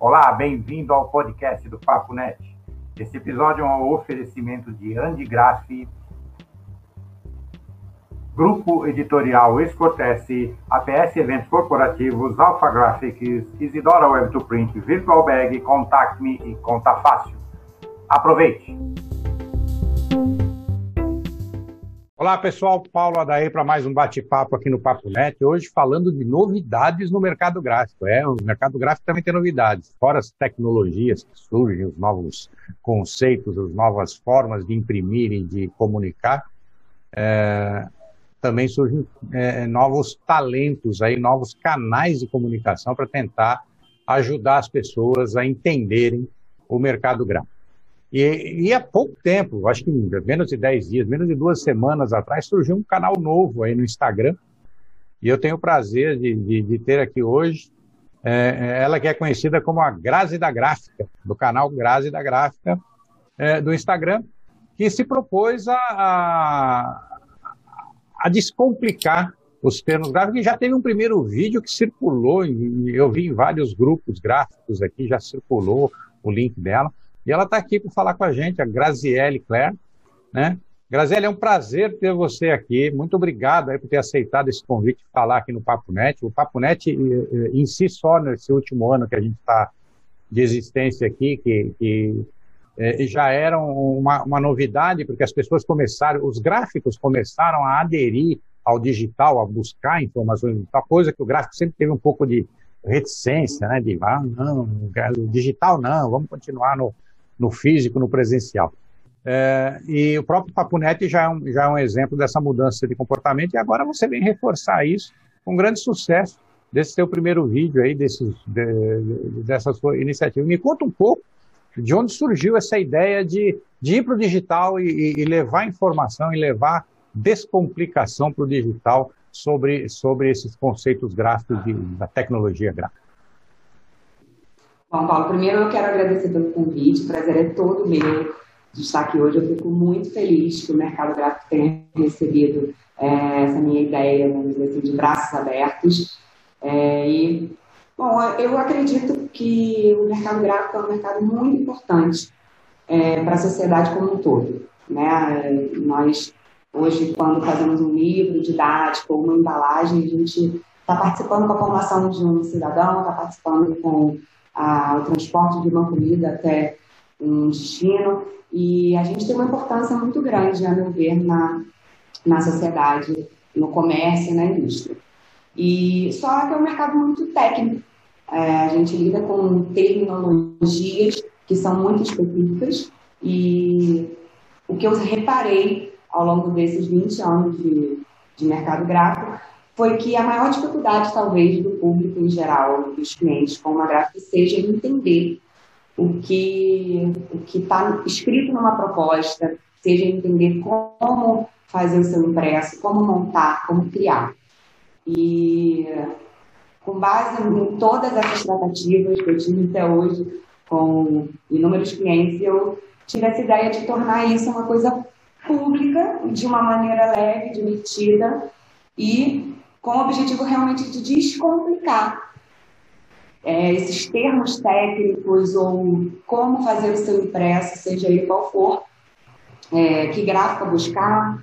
Olá, bem-vindo ao podcast do Papo Net. Esse episódio é um oferecimento de Andy Graff, Grupo Editorial Escortece, APS Eventos Corporativos, Alpha Graphics, Isidora Web to Print, Virtual Bag, Contact Me e Conta Fácil. Aproveite! Olá pessoal, Paulo Adair para mais um bate-papo aqui no Papo Net. Hoje falando de novidades no mercado gráfico. É, o mercado gráfico também tem novidades. Fora as tecnologias que surgem, os novos conceitos, as novas formas de imprimir e de comunicar, é, também surgem é, novos talentos aí, novos canais de comunicação para tentar ajudar as pessoas a entenderem o mercado gráfico. E, e há pouco tempo, acho que menos de 10 dias, menos de duas semanas atrás, surgiu um canal novo aí no Instagram. E eu tenho o prazer de, de, de ter aqui hoje é, é ela que é conhecida como a Grazi da Gráfica, do canal Grazi da Gráfica é, do Instagram, que se propôs a, a, a descomplicar os termos gráficos. E já teve um primeiro vídeo que circulou, eu vi em vários grupos gráficos aqui, já circulou o link dela. E ela está aqui para falar com a gente, a Graziele Claire, né? Graziele, é um prazer ter você aqui. Muito obrigado aí por ter aceitado esse convite de falar aqui no Papo Net. O Papo Net, em si só, nesse último ano que a gente está de existência aqui, que, que é, já era uma, uma, novidade, porque as pessoas começaram, os gráficos começaram a aderir ao digital, a buscar informações digital, coisa que o gráfico sempre teve um pouco de reticência, né? De, ah, não, digital não, vamos continuar no, no físico, no presencial. É, e o próprio Papunete já é, um, já é um exemplo dessa mudança de comportamento, e agora você vem reforçar isso com grande sucesso desse seu primeiro vídeo aí, desses, de, dessa sua iniciativa. Me conta um pouco de onde surgiu essa ideia de, de ir para o digital e, e, levar informação e levar descomplicação para o digital sobre, sobre esses conceitos gráficos de, da tecnologia gráfica. Bom, Paulo, primeiro eu quero agradecer pelo convite, o prazer é todo meu de estar aqui hoje. Eu fico muito feliz que o mercado gráfico tenha recebido é, essa minha ideia, vamos dizer assim, de braços abertos. É, e, bom, eu acredito que o mercado gráfico é um mercado muito importante é, para a sociedade como um todo. Né? Nós, hoje, quando fazemos um livro didático ou uma embalagem, a gente está participando com a formação de um cidadão, está participando com a, o transporte de uma comida até um destino. E a gente tem uma importância muito grande, a meu ver, na, na sociedade, no comércio e na indústria. E só que é um mercado muito técnico. É, a gente lida com terminologias que são muito específicas e o que eu reparei ao longo desses 20 anos de, de mercado gráfico foi que a maior dificuldade, talvez, do público em geral, dos clientes com uma gráfica, seja entender o que o está escrito numa proposta, seja entender como fazer o seu impresso, como montar, como criar. E com base em todas essas tratativas que eu tive até hoje com inúmeros clientes, eu tive essa ideia de tornar isso uma coisa pública, de uma maneira leve, divertida e com o objetivo realmente de descomplicar é, esses termos técnicos ou como fazer o seu impresso, seja ele qual for, é, que gráfica buscar,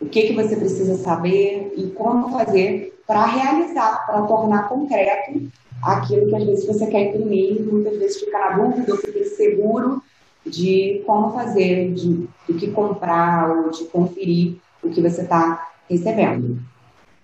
o que, que você precisa saber e como fazer para realizar, para tornar concreto aquilo que às vezes você quer imprimir, muitas vezes fica na dúvida ou fica inseguro de como fazer, de, de que comprar ou de conferir o que você está recebendo.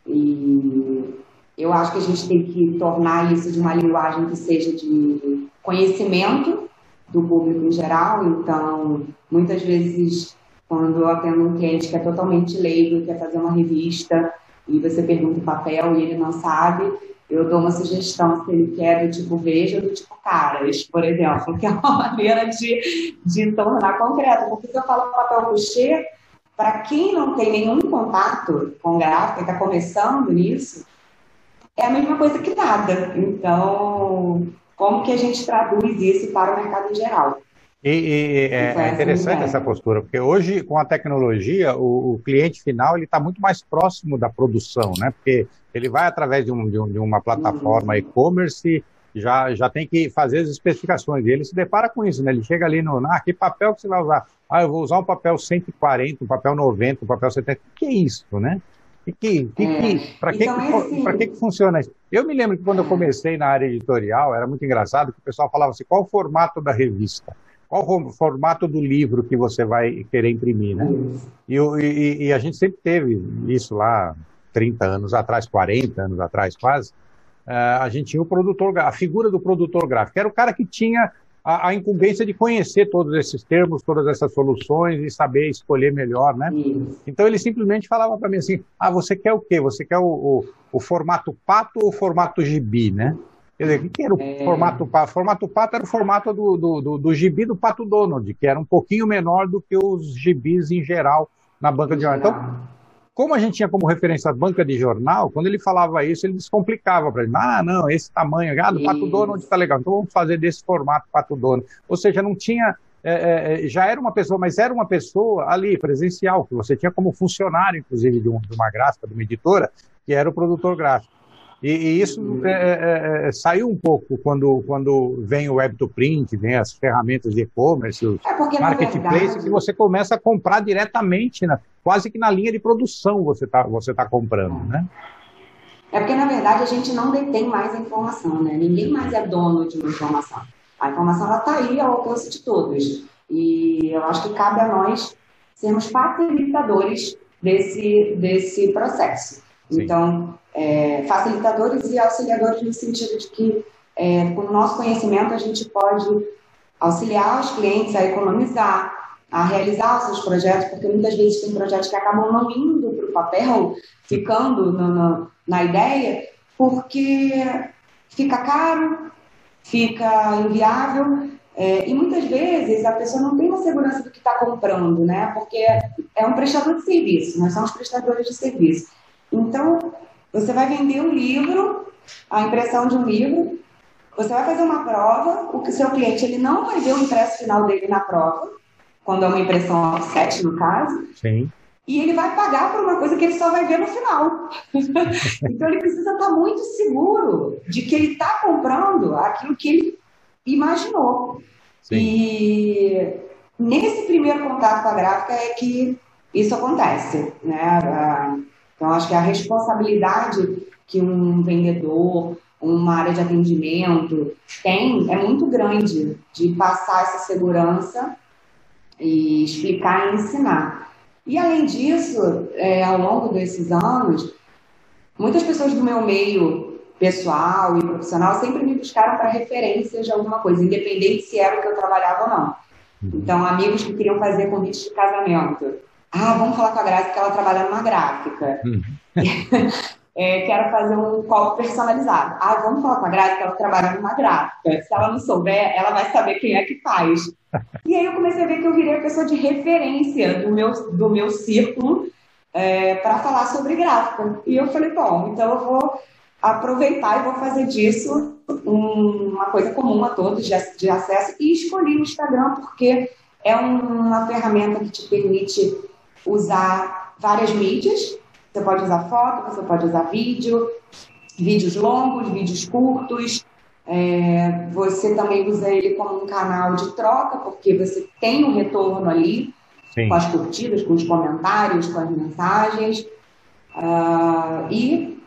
E eu acho que a gente tem que tornar isso de uma linguagem que seja de conhecimento do público em geral. Então, muitas vezes, quando eu atendo um cliente que é totalmente leigo, quer fazer uma revista, e você pergunta o papel e ele não sabe, eu dou uma sugestão se ele quer do tipo veja ou do tipo caras, por exemplo, que é uma maneira de, de tornar concreto. Porque se eu falo papel coucher, para quem não tem nenhum contato com gráfica e está começando nisso, é a mesma coisa que nada. Então, como que a gente traduz isso para o mercado em geral? E, e é, é interessante essa postura, porque hoje, com a tecnologia, o, o cliente final está muito mais próximo da produção, né? Porque ele vai através de, um, de, um, de uma plataforma uhum. e-commerce já, já tem que fazer as especificações. E ele se depara com isso, né? Ele chega ali no. Ah, que papel que você vai usar? Ah, eu vou usar um papel 140, um papel 90, um papel 70. O que é isso, né? E que, que, é. que, para que, então, que, assim... que, que funciona isso? Eu me lembro que quando eu comecei na área editorial, era muito engraçado que o pessoal falava assim, qual o formato da revista? Qual o formato do livro que você vai querer imprimir, né? E, e, e, a gente sempre teve isso lá 30 anos atrás, 40 anos atrás quase, a gente tinha o produtor, a figura do produtor gráfico, era o cara que tinha a, a, incumbência de conhecer todos esses termos, todas essas soluções e saber escolher melhor, né? Então ele simplesmente falava para mim assim, ah, você quer o quê? Você quer o, o, o formato pato ou o formato gibi, né? Quer dizer, o que era o é... formato pato? O formato pato era o formato do, do, do, do, gibi do Pato Donald, que era um pouquinho menor do que os gibis em geral na banca de jornal. Então, como a gente tinha como referência a banca de jornal, quando ele falava isso, ele descomplicava para ele. Ah, não, esse tamanho, ah, do Pato Donald está legal, então vamos fazer desse formato Pato Donald. Ou seja, não tinha é, é, é, já era uma pessoa, mas era uma pessoa ali, presencial, que você tinha como funcionário, inclusive, de, um, de uma gráfica, de uma editora, que era o produtor gráfico. E, e isso é, é, é, saiu um pouco quando, quando vem o web to print, vem as ferramentas de e-commerce, é marketplace, verdade... que você começa a comprar diretamente, na, quase que na linha de produção você está você tá comprando, né? É porque, na verdade, a gente não detém mais a informação, né? Ninguém mais é dono de uma informação. A informação está aí ao alcance de todos. E eu acho que cabe a nós sermos facilitadores desse, desse processo. Sim. Então, é, facilitadores e auxiliadores no sentido de que, é, com o nosso conhecimento, a gente pode auxiliar os clientes a economizar, a realizar os seus projetos, porque muitas vezes tem projetos que acabam não indo para o papel, ficando no, no, na ideia, porque fica caro, fica inviável, é, e muitas vezes a pessoa não tem uma segurança do que está comprando, né? Porque é um prestador de serviço, nós somos prestadores de serviço. Então, você vai vender um livro, a impressão de um livro, você vai fazer uma prova, o que seu cliente ele não vai ver o impresso final dele na prova, quando é uma impressão offset, no caso. Sim. E ele vai pagar por uma coisa que ele só vai ver no final. então ele precisa estar muito seguro de que ele está comprando aquilo que ele imaginou. Sim. E nesse primeiro contato com a gráfica é que isso acontece, né? Então, acho que a responsabilidade que um vendedor, uma área de atendimento tem é muito grande de passar essa segurança e explicar e ensinar. E, além disso, é, ao longo desses anos, muitas pessoas do meu meio pessoal e profissional sempre me buscaram para referências de alguma coisa, independente se era o que eu trabalhava ou não. Uhum. Então, amigos que queriam fazer convites de casamento ah, vamos falar com a Graça que ela trabalha numa gráfica. Uhum. é, quero fazer um copo personalizado. Ah, vamos falar com a que ela trabalha numa gráfica. Se ela não souber, ela vai saber quem é que faz. E aí eu comecei a ver que eu virei a pessoa de referência do meu, do meu círculo é, para falar sobre gráfica. E eu falei, bom, então eu vou aproveitar e vou fazer disso um, uma coisa comum a todos de, de acesso. E escolhi o Instagram porque é uma ferramenta que te permite usar várias mídias. Você pode usar foto, você pode usar vídeo, vídeos longos, vídeos curtos. É, você também usa ele como um canal de troca, porque você tem um retorno ali, Sim. com as curtidas, com os comentários, com as mensagens. Uh, e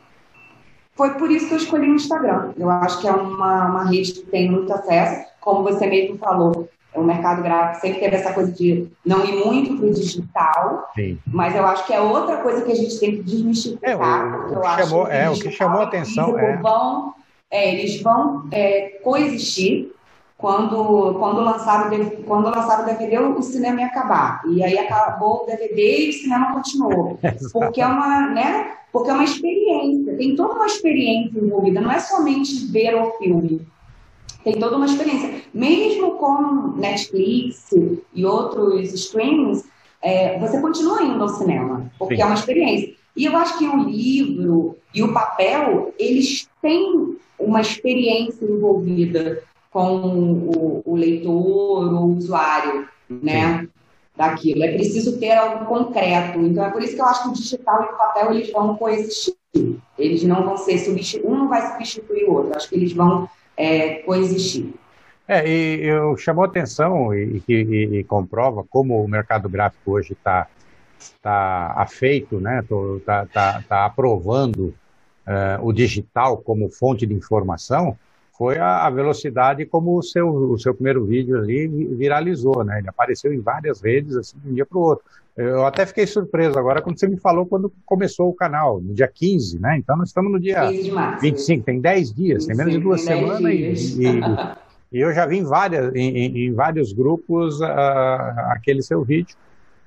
foi por isso que eu escolhi o Instagram. Eu acho que é uma, uma rede que tem muito acesso. Como você mesmo falou, o mercado gráfico sempre teve essa coisa de não ir muito para o digital, Sim. mas eu acho que é outra coisa que a gente tem que desmistificar. É, o, o, que, chamou, é, o que chamou a atenção é... Vão, é, eles vão é, coexistir quando, quando, lançaram, quando lançaram o DVD, o cinema ia acabar. E aí acabou o DVD e o cinema continuou. porque é uma, né? Porque é uma experiência, tem toda uma experiência envolvida, não é somente ver o filme tem toda uma experiência. Mesmo com Netflix e outros streamings, é, você continua indo ao cinema, porque Sim. é uma experiência. E eu acho que o livro e o papel, eles têm uma experiência envolvida com o, o leitor, o usuário, né? Daquilo. É preciso ter algo concreto. Então é por isso que eu acho que o digital e o papel eles vão coexistir. Eles não vão ser substituídos, um não vai substituir o outro. Eu acho que eles vão é, coexistir. É, e eu chamou atenção e, e, e, comprova como o mercado gráfico hoje está tá afeito, né? Está tá, tá aprovando uh, o digital como fonte de informação foi a, a, velocidade como o seu, o seu primeiro vídeo ali viralizou, né? Ele apareceu em várias redes, assim, de um dia para o outro. Eu até fiquei surpreso agora quando você me falou quando começou o canal, no dia 15, né? Então nós estamos no dia 25, tem 10 dias, 25, tem menos de duas semanas e, e, e, eu já vi em, várias, em, em vários grupos uh, aquele seu vídeo.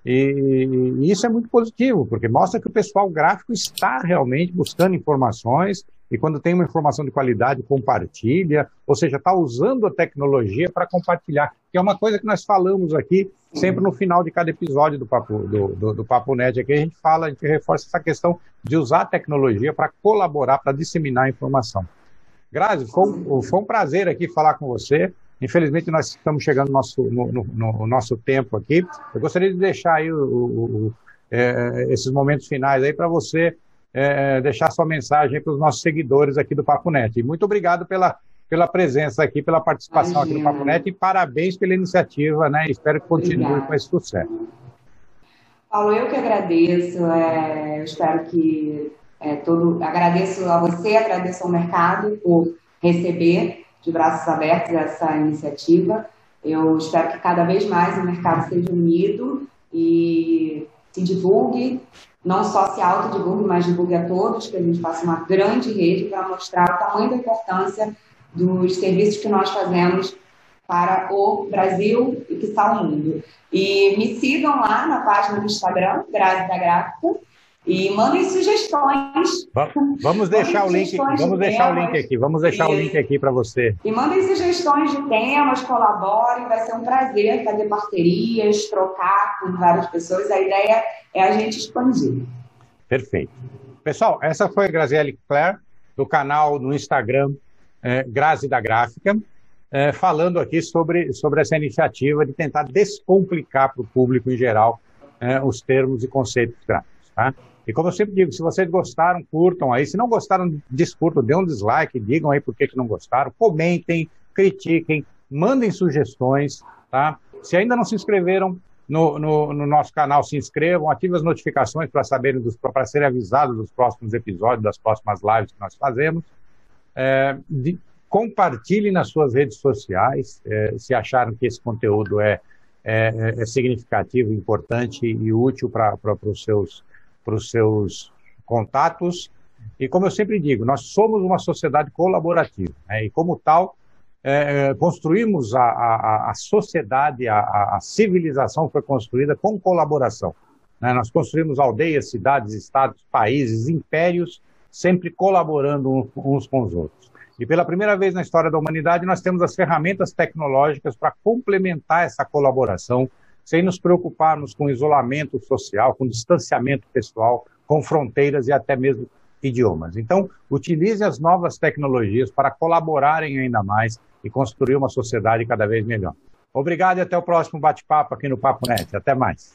E, e, isso é muito positivo, porque mostra que o pessoal gráfico está realmente buscando informações e quando tem uma informação de qualidade, compartilha, ou seja, está usando a tecnologia para compartilhar, que é uma coisa que nós falamos aqui sempre no final de cada episódio do Papo, do, do, do Papo Net. Aqui a gente fala, a gente reforça essa questão de usar a tecnologia para colaborar, para disseminar a informação. Grazi, foi, foi um prazer aqui falar com você. Infelizmente, nós estamos chegando no nosso, no, no, no nosso tempo aqui. Eu gostaria de deixar aí o, o, o, é, esses momentos finais aí para você é, deixar sua mensagem para os nossos seguidores aqui do Papo Net. E muito obrigado pela, pela presença aqui, pela participação Imagina. aqui no Papo Net e parabéns pela iniciativa, né? Espero que continue Obrigada. com esse sucesso. Paulo, eu que agradeço, é, eu espero que é, todo, agradeço a você, agradeço ao mercado por receber de braços abertos essa iniciativa. Eu espero que cada vez mais o mercado seja unido e se divulgue, não só se autodivulgue, mas divulgue a todos, que a gente faça uma grande rede para mostrar o tamanho da importância dos serviços que nós fazemos para o Brasil e que está o mundo. E me sigam lá na página do Instagram, Grazi da Gráfica, e mandem sugestões. Vamos deixar o link, vamos deixar temas. o link aqui, vamos deixar e, o link aqui para você. E mandem sugestões de temas, colaborem, vai ser um prazer fazer parcerias, trocar com várias pessoas. A ideia é a gente expandir. Perfeito. Pessoal, essa foi a Graziele Claire, do canal no Instagram é, Grazi da Gráfica, é, falando aqui sobre, sobre essa iniciativa de tentar descomplicar para o público em geral é, os termos e conceitos gráficos. Tá? E como eu sempre digo, se vocês gostaram, curtam aí. Se não gostaram, descurtam, dê um dislike, digam aí por que, que não gostaram, comentem, critiquem, mandem sugestões, tá? Se ainda não se inscreveram no, no, no nosso canal, se inscrevam, ativem as notificações para saberem para serem avisados dos próximos episódios, das próximas lives que nós fazemos. É, de, compartilhe nas suas redes sociais, é, se acharam que esse conteúdo é, é, é significativo, importante e útil para os seus para os seus contatos. E como eu sempre digo, nós somos uma sociedade colaborativa, né? e como tal, é, é, construímos a, a, a sociedade, a, a, civilização foi construída com colaboração. Né? Nós construímos aldeias, cidades, estados, países, impérios, sempre colaborando uns com os outros. E pela primeira vez na história da humanidade, nós temos as ferramentas tecnológicas para complementar essa colaboração sem nos preocuparmos com isolamento social, com distanciamento pessoal, com fronteiras e até mesmo idiomas. Então, utilize as novas tecnologias para colaborarem ainda mais e construir uma sociedade cada vez melhor. Obrigado e até o próximo bate-papo aqui no Papo Net. Até mais.